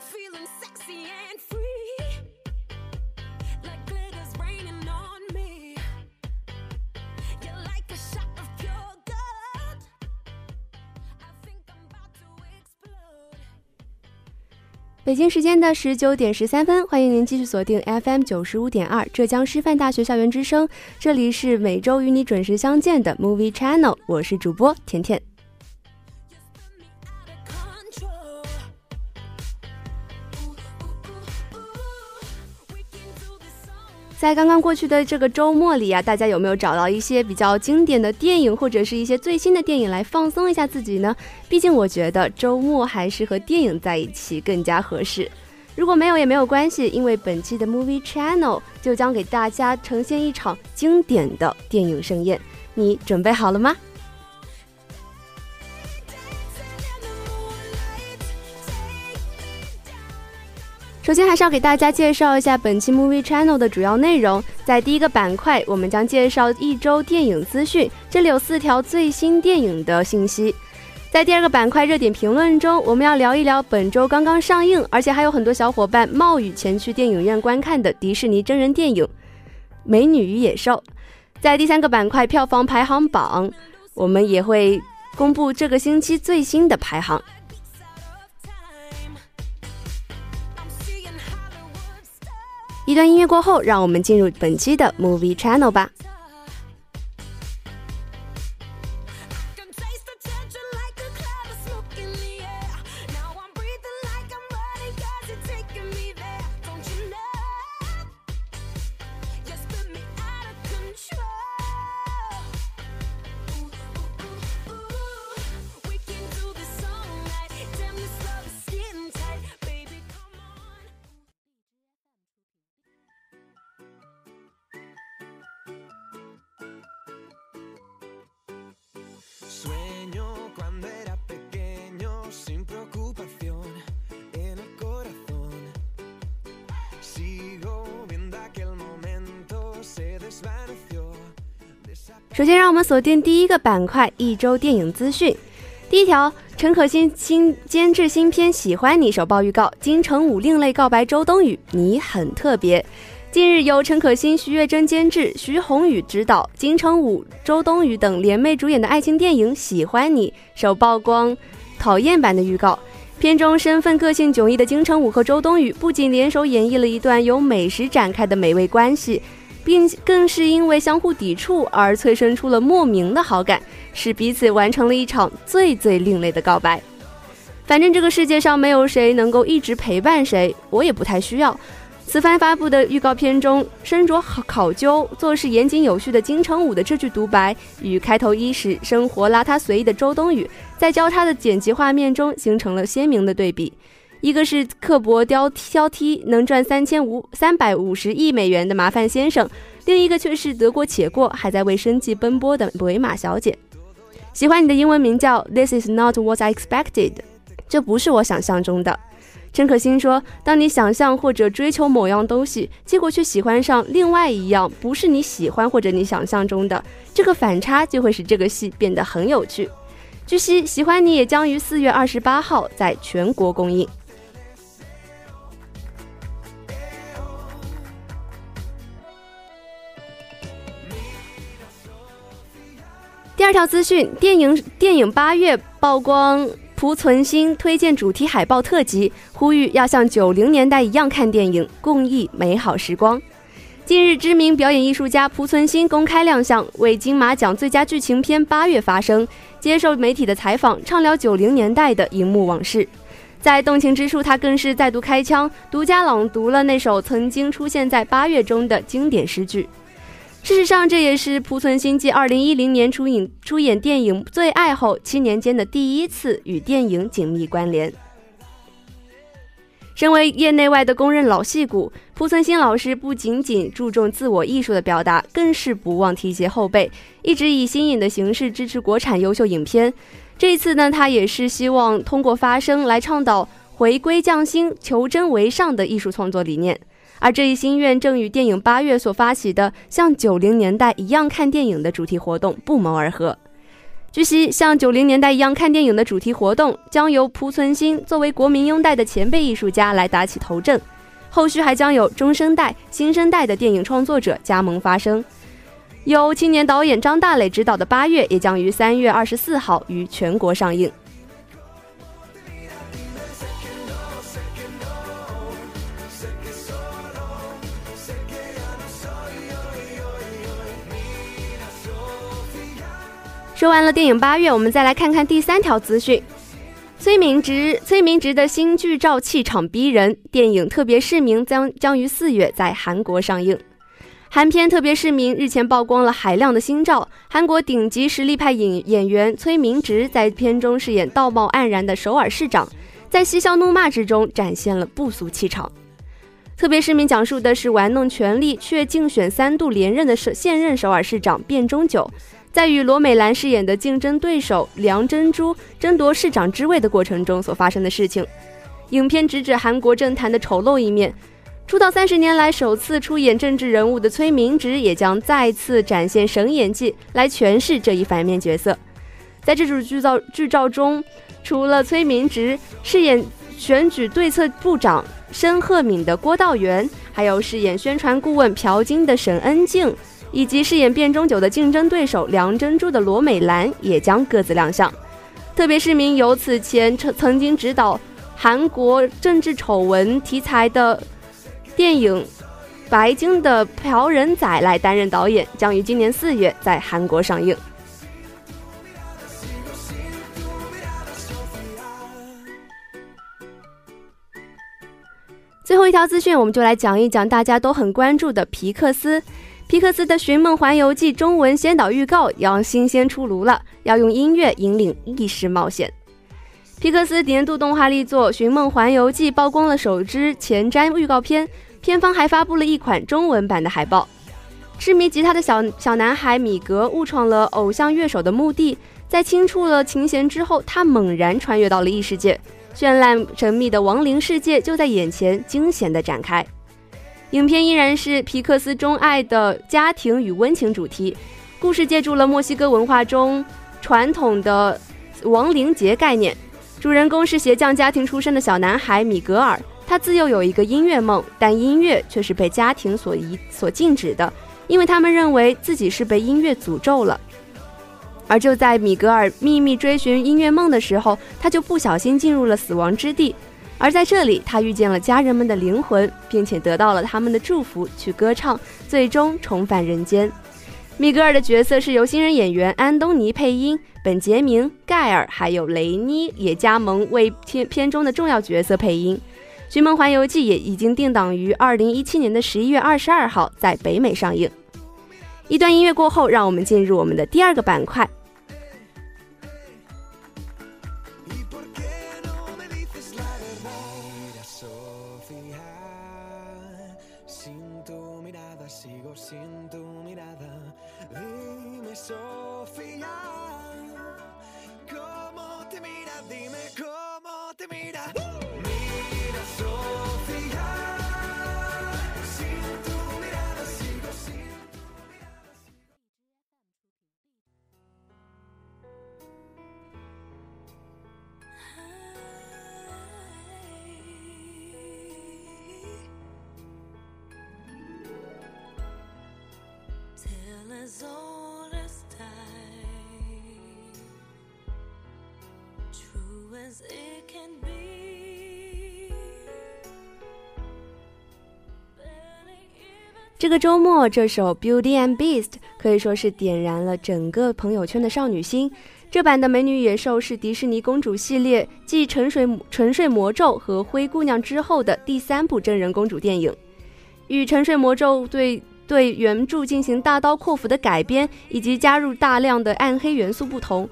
Feeling sexy and free. Like glitter's raining on me. You're like a shot of pure gold. I think i'm about to explode. 北京时间的十九点十三分欢迎您继续锁定 fm 九十五点二浙江师范大学校园之声。这里是每周与你准时相见的 movie channel 我是主播甜甜。在刚刚过去的这个周末里啊，大家有没有找到一些比较经典的电影，或者是一些最新的电影来放松一下自己呢？毕竟我觉得周末还是和电影在一起更加合适。如果没有也没有关系，因为本期的 Movie Channel 就将给大家呈现一场经典的电影盛宴。你准备好了吗？首先，还是要给大家介绍一下本期 Movie Channel 的主要内容。在第一个板块，我们将介绍一周电影资讯，这里有四条最新电影的信息。在第二个板块热点评论中，我们要聊一聊本周刚刚上映，而且还有很多小伙伴冒雨前去电影院观看的迪士尼真人电影《美女与野兽》。在第三个板块票房排行榜，我们也会公布这个星期最新的排行。一段音乐过后，让我们进入本期的 Movie Channel 吧。首先，让我们锁定第一个板块——一周电影资讯。第一条，陈可辛新监制新片《喜欢你》首曝预告，金城武另类告白周冬雨：“你很特别。”近日，由陈可辛、徐月珍监制，徐宏宇执导，金城武、周冬雨等联袂主演的爱情电影《喜欢你》首曝光讨厌版的预告。片中身份个性迥异的金城武和周冬雨，不仅联手演绎了一段由美食展开的美味关系。并更是因为相互抵触而催生出了莫名的好感，使彼此完成了一场最最另类的告白。反正这个世界上没有谁能够一直陪伴谁，我也不太需要。此番发布的预告片中，身着考究、做事严谨有序的金城武的这句独白，与开头伊始生活邋遢随意的周冬雨，在交叉的剪辑画面中形成了鲜明的对比。一个是刻薄挑挑剔，能赚三千五三百五十亿美元的麻烦先生，另一个却是得过且过，还在为生计奔波的维玛小姐。喜欢你的英文名叫 This is not what I expected，这不是我想象中的。陈可辛说，当你想象或者追求某样东西，结果却喜欢上另外一样不是你喜欢或者你想象中的，这个反差就会使这个戏变得很有趣。据悉，喜欢你也将于四月二十八号在全国公映。第二条资讯：电影电影八月曝光濮存昕推荐主题海报特辑，呼吁要像九零年代一样看电影，共忆美好时光。近日，知名表演艺术家濮存昕公开亮相，为金马奖最佳剧情片《八月》发声，接受媒体的采访，畅聊九零年代的荧幕往事。在动情之处，他更是再度开腔，独家朗读了那首曾经出现在《八月》中的经典诗句。事实上，这也是濮存昕继2010年出演出演电影《最爱》后七年间的第一次与电影紧密关联。身为业内外的公认老戏骨，濮存昕老师不仅仅注重自我艺术的表达，更是不忘提携后辈，一直以新颖的形式支持国产优秀影片。这次呢，他也是希望通过发声来倡导回归匠心、求真为上的艺术创作理念。而这一心愿正与电影八月所发起的“像九零年代一样看电影”的主题活动不谋而合。据悉，像九零年代一样看电影的主题活动将由濮存昕作为国民拥戴的前辈艺术家来打起头阵，后续还将有中生代、新生代的电影创作者加盟发声。由青年导演张大磊执导的《八月》也将于三月二十四号于全国上映。说完了电影《八月》，我们再来看看第三条资讯。崔明植，崔明植的新剧照气场逼人，电影《特别市民》将将于四月在韩国上映。韩片《特别市民》日前曝光了海量的新照，韩国顶级实力派演演员崔明植在片中饰演道貌岸然的首尔市长，在嬉笑怒骂之中展现了不俗气场。《特别市民》讲述的是玩弄权力却竞选三度连任的首现任首尔市长卞中久。在与罗美兰饰演的竞争对手梁珍珠争夺市长之位的过程中所发生的事情，影片直指韩国政坛的丑陋一面。出道三十年来首次出演政治人物的崔明植也将再次展现神演技来诠释这一反面角色。在这组剧照剧照中，除了崔明植饰演选举对策部长申鹤敏的郭道元，还有饰演宣传顾问朴金的沈恩静。以及饰演卞中九的竞争对手梁珍珠的罗美兰也将各自亮相。特别是名由此前曾曾经执导韩国政治丑闻题材的电影《白鲸》的朴仁宰来担任导演，将于今年四月在韩国上映。最后一条资讯，我们就来讲一讲大家都很关注的皮克斯。皮克斯的《寻梦环游记》中文先导预告要新鲜出炉了，要用音乐引领异世冒险。皮克斯年度动画力作《寻梦环游记》曝光了首支前瞻预告片，片方还发布了一款中文版的海报。痴迷吉他的小小男孩米格误闯了偶像乐手的墓地，在轻触了琴弦之后，他猛然穿越到了异世界，绚烂神秘的亡灵世界就在眼前惊险地展开。影片依然是皮克斯钟爱的家庭与温情主题，故事借助了墨西哥文化中传统的亡灵节概念。主人公是鞋匠家庭出身的小男孩米格尔，他自幼有一个音乐梦，但音乐却是被家庭所遗所禁止的，因为他们认为自己是被音乐诅咒了。而就在米格尔秘密追寻音乐梦的时候，他就不小心进入了死亡之地。而在这里，他遇见了家人们的灵魂，并且得到了他们的祝福，去歌唱，最终重返人间。米格尔的角色是由新人演员安东尼配音，本杰明、盖尔还有雷妮也加盟为片片中的重要角色配音。《寻梦环游记》也已经定档于二零一七年的十一月二十二号在北美上映。一段音乐过后，让我们进入我们的第二个板块。Dime cómo. 这个周末，这首《Beauty and Beast》可以说是点燃了整个朋友圈的少女心。这版的《美女野兽》是迪士尼公主系列继《沉睡沉睡魔咒》和《灰姑娘》之后的第三部真人公主电影，与《沉睡魔咒》对。对原著进行大刀阔斧的改编，以及加入大量的暗黑元素不同，《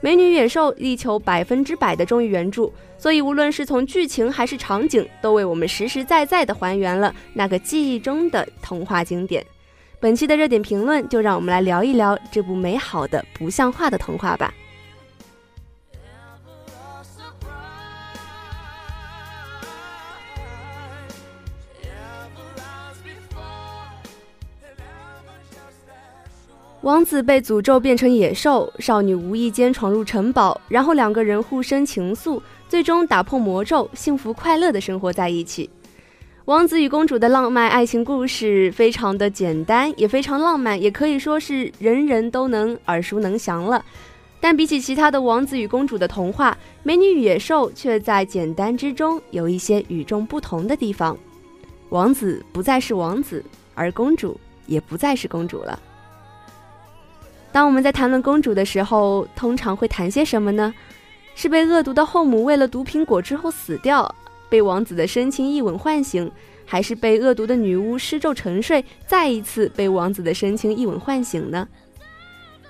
美女野兽》力求百分之百的忠于原著，所以无论是从剧情还是场景，都为我们实实在在的还原了那个记忆中的童话经典。本期的热点评论，就让我们来聊一聊这部美好的不像话的童话吧。王子被诅咒变成野兽，少女无意间闯入城堡，然后两个人互生情愫，最终打破魔咒，幸福快乐的生活在一起。王子与公主的浪漫爱情故事非常的简单，也非常浪漫，也可以说是人人都能耳熟能详了。但比起其他的王子与公主的童话，《美女与野兽》却在简单之中有一些与众不同的地方。王子不再是王子，而公主也不再是公主了。当我们在谈论公主的时候，通常会谈些什么呢？是被恶毒的后母喂了毒苹果之后死掉？被王子的深情一吻唤醒，还是被恶毒的女巫施咒沉睡，再一次被王子的深情一吻唤醒呢？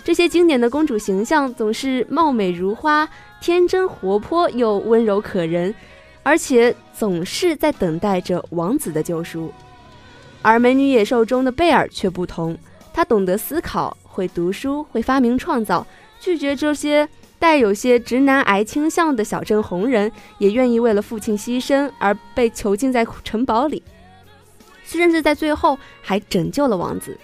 这些经典的公主形象总是貌美如花，天真活泼又温柔可人，而且总是在等待着王子的救赎。而《美女野兽》中的贝尔却不同，她懂得思考，会读书，会发明创造，拒绝这些。带有些直男癌倾向的小镇红人，也愿意为了父亲牺牲而被囚禁在城堡里，甚至在最后还拯救了王子。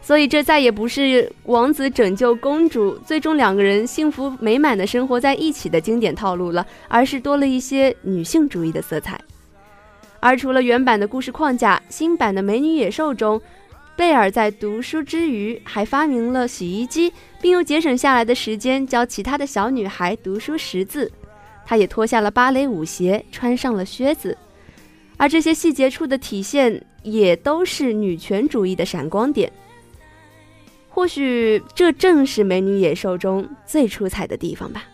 所以，这再也不是王子拯救公主，最终两个人幸福美满的生活在一起的经典套路了，而是多了一些女性主义的色彩。而除了原版的故事框架，新版的《美女野兽》中。贝尔在读书之余，还发明了洗衣机，并用节省下来的时间教其他的小女孩读书识字。他也脱下了芭蕾舞鞋，穿上了靴子。而这些细节处的体现，也都是女权主义的闪光点。或许这正是《美女野兽》中最出彩的地方吧。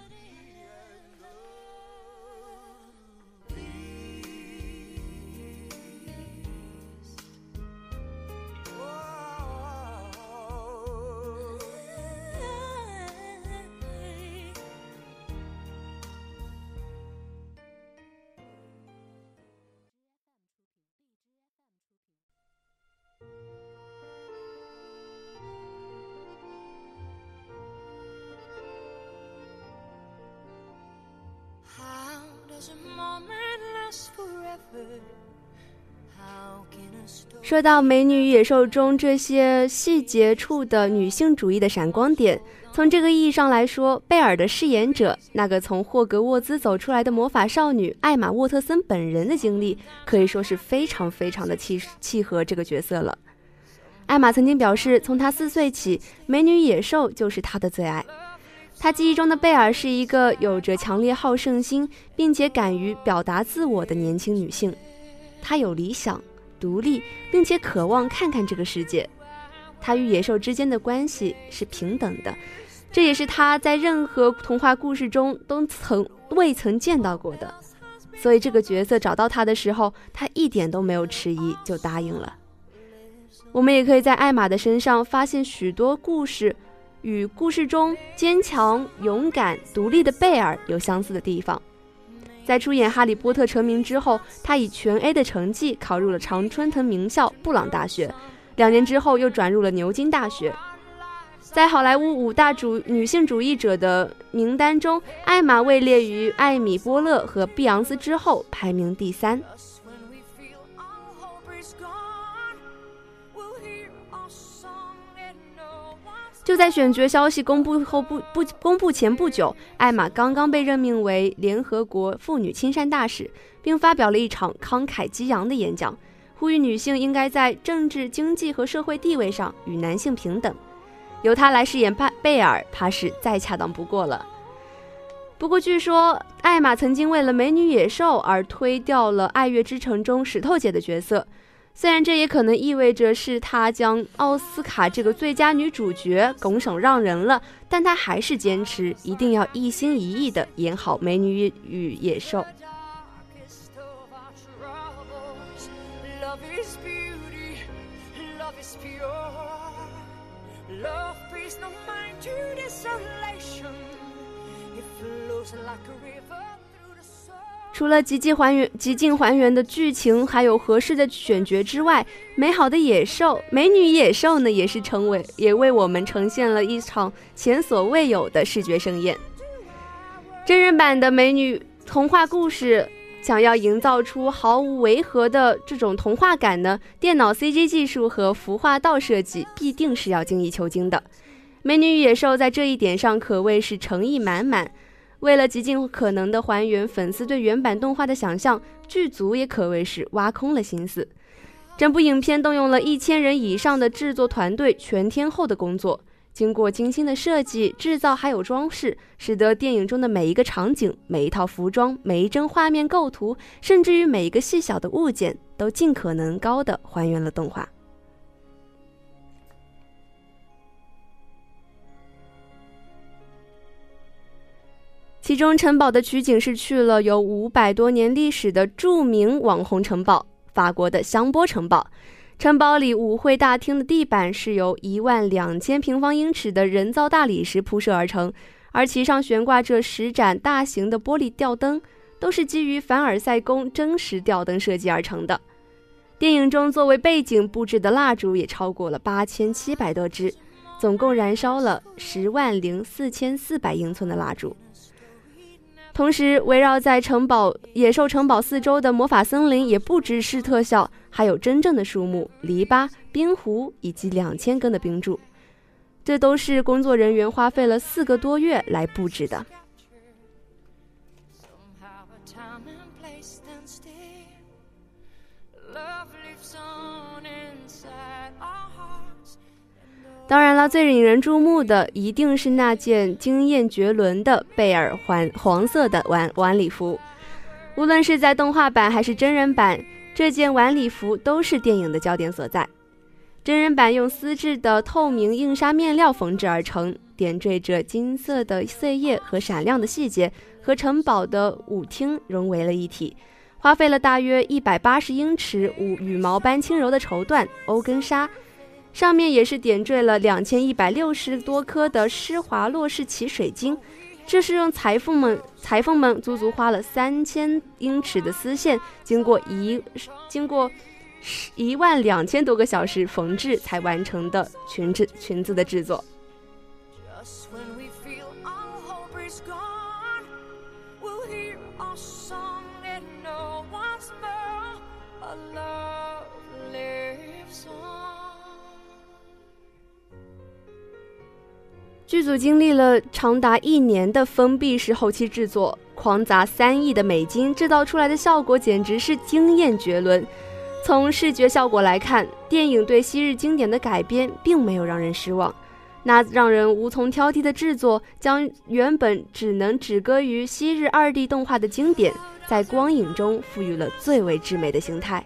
说到《美女与野兽》中这些细节处的女性主义的闪光点，从这个意义上来说，贝尔的饰演者那个从霍格沃兹走出来的魔法少女艾玛沃特森本人的经历，可以说是非常非常的契契合这个角色了。艾玛曾经表示，从她四岁起，《美女与野兽》就是她的最爱。他记忆中的贝尔是一个有着强烈好胜心，并且敢于表达自我的年轻女性。她有理想、独立，并且渴望看看这个世界。她与野兽之间的关系是平等的，这也是她在任何童话故事中都曾未曾见到过的。所以，这个角色找到她的时候，她一点都没有迟疑，就答应了。我们也可以在艾玛的身上发现许多故事。与故事中坚强、勇敢、独立的贝尔有相似的地方。在出演《哈利波特》成名之后，他以全 A 的成绩考入了常春藤名校布朗大学，两年之后又转入了牛津大学。在好莱坞五大主女性主义者的名单中，艾玛位列于艾米·波勒和碧昂斯之后，排名第三。就在选角消息公布后不不公布前不久，艾玛刚刚被任命为联合国妇女亲善大使，并发表了一场慷慨激昂的演讲，呼吁女性应该在政治、经济和社会地位上与男性平等。由她来饰演贝贝尔，怕是再恰当不过了。不过，据说艾玛曾经为了《美女野兽》而推掉了《爱乐之城》中石头姐的角色。虽然这也可能意味着是她将奥斯卡这个最佳女主角拱手让人了，但她还是坚持一定要一心一意地演好《美女与野兽》。Is beauty, love is beauty. 除了极尽还原、极尽还原的剧情，还有合适的选角之外，美好的野兽、美女野兽呢，也是成为也为我们呈现了一场前所未有的视觉盛宴。真人版的美女童话故事，想要营造出毫无违和的这种童话感呢，电脑 CG 技术和服化道设计必定是要精益求精的。美女与野兽在这一点上可谓是诚意满满。为了极尽可能的还原粉丝对原版动画的想象，剧组也可谓是挖空了心思。整部影片动用了一千人以上的制作团队全天候的工作，经过精心的设计、制造还有装饰，使得电影中的每一个场景、每一套服装、每一帧画面构图，甚至于每一个细小的物件，都尽可能高的还原了动画。其中，城堡的取景是去了有五百多年历史的著名网红城堡——法国的香波城堡。城堡里舞会大厅的地板是由一万两千平方英尺的人造大理石铺设而成，而其上悬挂着十盏大型的玻璃吊灯，都是基于凡尔赛宫真实吊灯设计而成的。电影中作为背景布置的蜡烛也超过了八千七百多支，总共燃烧了十万零四千四百英寸的蜡烛。同时，围绕在城堡野兽城堡四周的魔法森林也不只是特效，还有真正的树木、篱笆、冰湖以及两千根的冰柱，这都是工作人员花费了四个多月来布置的。当然了，最引人注目的一定是那件惊艳绝伦的贝尔环黄色的晚晚礼服。无论是在动画版还是真人版，这件晚礼服都是电影的焦点所在。真人版用丝质的透明硬纱面料缝制而成，点缀着金色的碎叶和闪亮的细节，和城堡的舞厅融为了一体。花费了大约一百八十英尺五羽毛般轻柔的绸缎欧根纱。上面也是点缀了两千一百六十多颗的施华洛世奇水晶，这是用裁缝们裁缝们足足花了三千英尺的丝线，经过一经过一万两千多个小时缝制才完成的裙子裙子的制作。剧组经历了长达一年的封闭式后期制作，狂砸三亿的美金制造出来的效果简直是惊艳绝伦。从视觉效果来看，电影对昔日经典的改编并没有让人失望。那让人无从挑剔的制作，将原本只能止歌于昔日二 D 动画的经典，在光影中赋予了最为至美的形态。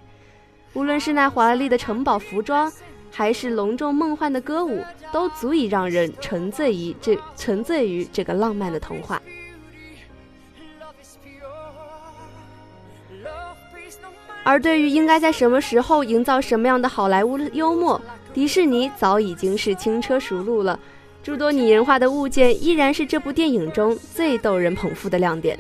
无论是那华丽的城堡服装，还是隆重梦幻的歌舞，都足以让人沉醉于这沉醉于这个浪漫的童话。而对于应该在什么时候营造什么样的好莱坞幽默，迪士尼早已经是轻车熟路了。诸多拟人化的物件依然是这部电影中最逗人捧腹的亮点。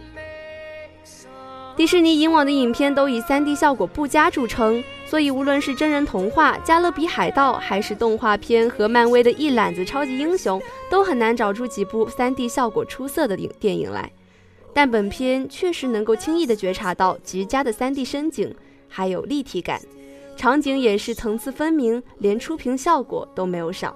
迪士尼以往的影片都以 3D 效果不佳著称。所以，无论是真人童话《加勒比海盗》，还是动画片和漫威的一揽子超级英雄，都很难找出几部 3D 效果出色的影电影来。但本片确实能够轻易地觉察到极佳的 3D 深景，还有立体感，场景也是层次分明，连出屏效果都没有少。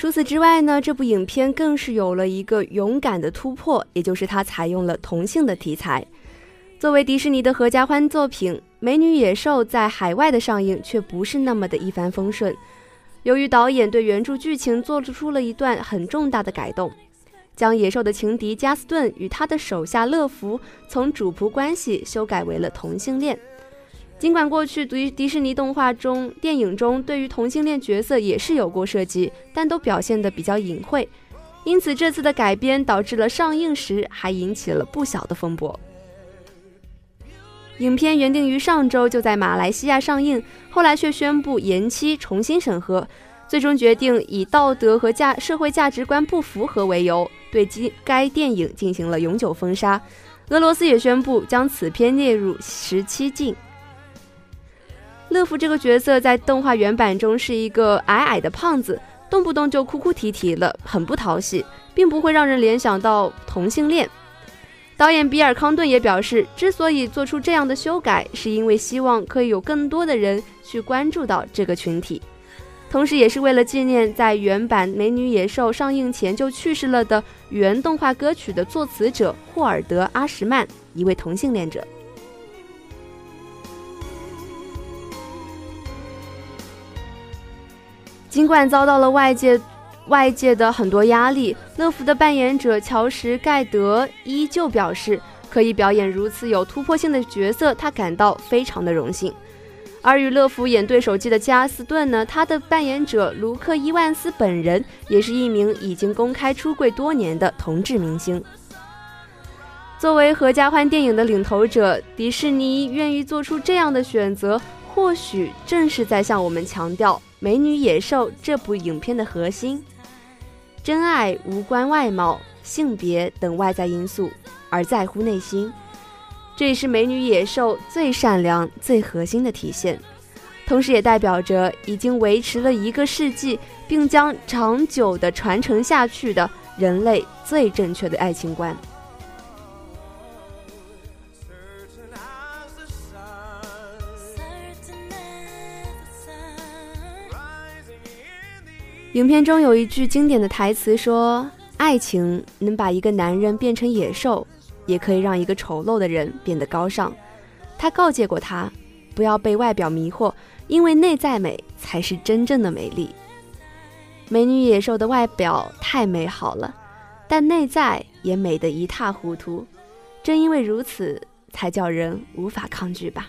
除此之外呢，这部影片更是有了一个勇敢的突破，也就是它采用了同性的题材。作为迪士尼的合家欢作品，《美女野兽》在海外的上映却不是那么的一帆风顺。由于导演对原著剧情做出了一段很重大的改动，将野兽的情敌加斯顿与他的手下乐福从主仆关系修改为了同性恋。尽管过去迪迪士尼动画中、电影中对于同性恋角色也是有过涉及，但都表现得比较隐晦，因此这次的改编导致了上映时还引起了不小的风波。影片原定于上周就在马来西亚上映，后来却宣布延期重新审核，最终决定以道德和价社会价值观不符合为由，对该该电影进行了永久封杀。俄罗斯也宣布将此片列入十七禁。乐福这个角色在动画原版中是一个矮矮的胖子，动不动就哭哭啼啼了，很不讨喜，并不会让人联想到同性恋。导演比尔·康顿也表示，之所以做出这样的修改，是因为希望可以有更多的人去关注到这个群体，同时也是为了纪念在原版《美女野兽》上映前就去世了的原动画歌曲的作词者霍尔德·阿什曼，一位同性恋者。尽管遭到了外界。外界的很多压力，乐福的扮演者乔什·盖德依旧表示，可以表演如此有突破性的角色，他感到非常的荣幸。而与乐福演对手戏的加斯顿呢，他的扮演者卢克·伊万斯本人也是一名已经公开出柜多年的同志明星。作为合家欢电影的领头者，迪士尼愿意做出这样的选择，或许正是在向我们强调《美女野兽》这部影片的核心。真爱无关外貌、性别等外在因素，而在乎内心。这也是美女野兽最善良、最核心的体现，同时也代表着已经维持了一个世纪，并将长久的传承下去的人类最正确的爱情观。影片中有一句经典的台词说：“爱情能把一个男人变成野兽，也可以让一个丑陋的人变得高尚。”他告诫过他，不要被外表迷惑，因为内在美才是真正的美丽。美女野兽的外表太美好了，但内在也美得一塌糊涂。正因为如此，才叫人无法抗拒吧。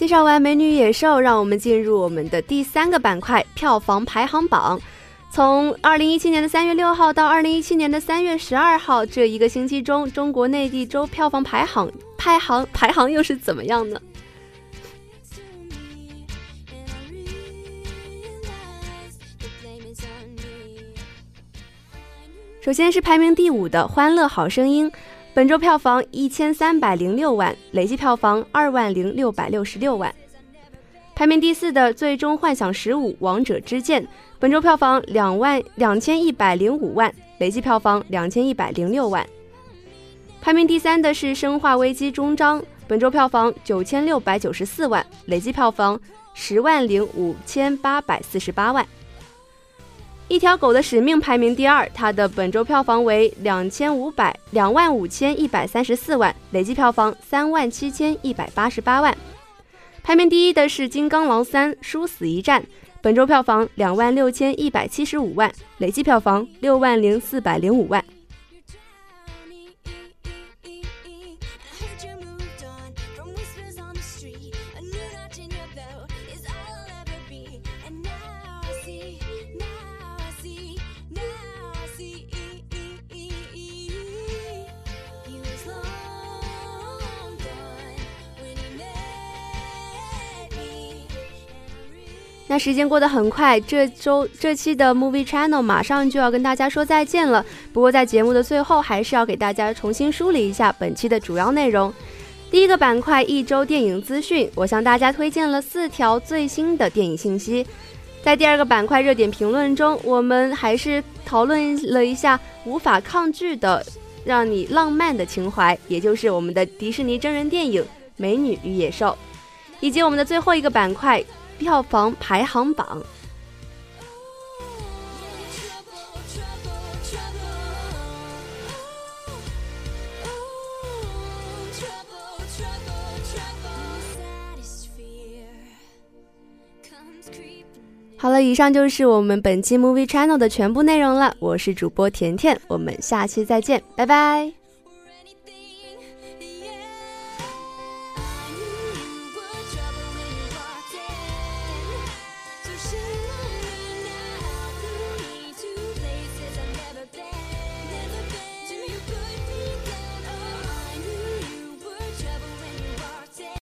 介绍完《美女野兽》，让我们进入我们的第三个板块——票房排行榜。从二零一七年的三月六号到二零一七年的三月十二号这一个星期中，中国内地周票房排行排行排行又是怎么样呢？首先是排名第五的《欢乐好声音》。本周票房一千三百零六万，累计票房二万零六百六十六万。排名第四的《最终幻想十五：王者之剑》，本周票房两万两千一百零五万，累计票房两千一百零六万。排名第三的是《生化危机：终章》，本周票房九千六百九十四万，累计票房十万零五千八百四十八万。一条狗的使命排名第二，它的本周票房为两千五百两万五千一百三十四万，累计票房三万七千一百八十八万。排名第一的是《金刚狼三：殊死一战》，本周票房两万六千一百七十五万，累计票房六万零四百零五万。时间过得很快，这周这期的 Movie Channel 马上就要跟大家说再见了。不过在节目的最后，还是要给大家重新梳理一下本期的主要内容。第一个板块一周电影资讯，我向大家推荐了四条最新的电影信息。在第二个板块热点评论中，我们还是讨论了一下无法抗拒的让你浪漫的情怀，也就是我们的迪士尼真人电影《美女与野兽》，以及我们的最后一个板块票房排行榜。好了，以上就是我们本期 Movie Channel 的全部内容了。我是主播甜甜，我们下期再见，拜拜。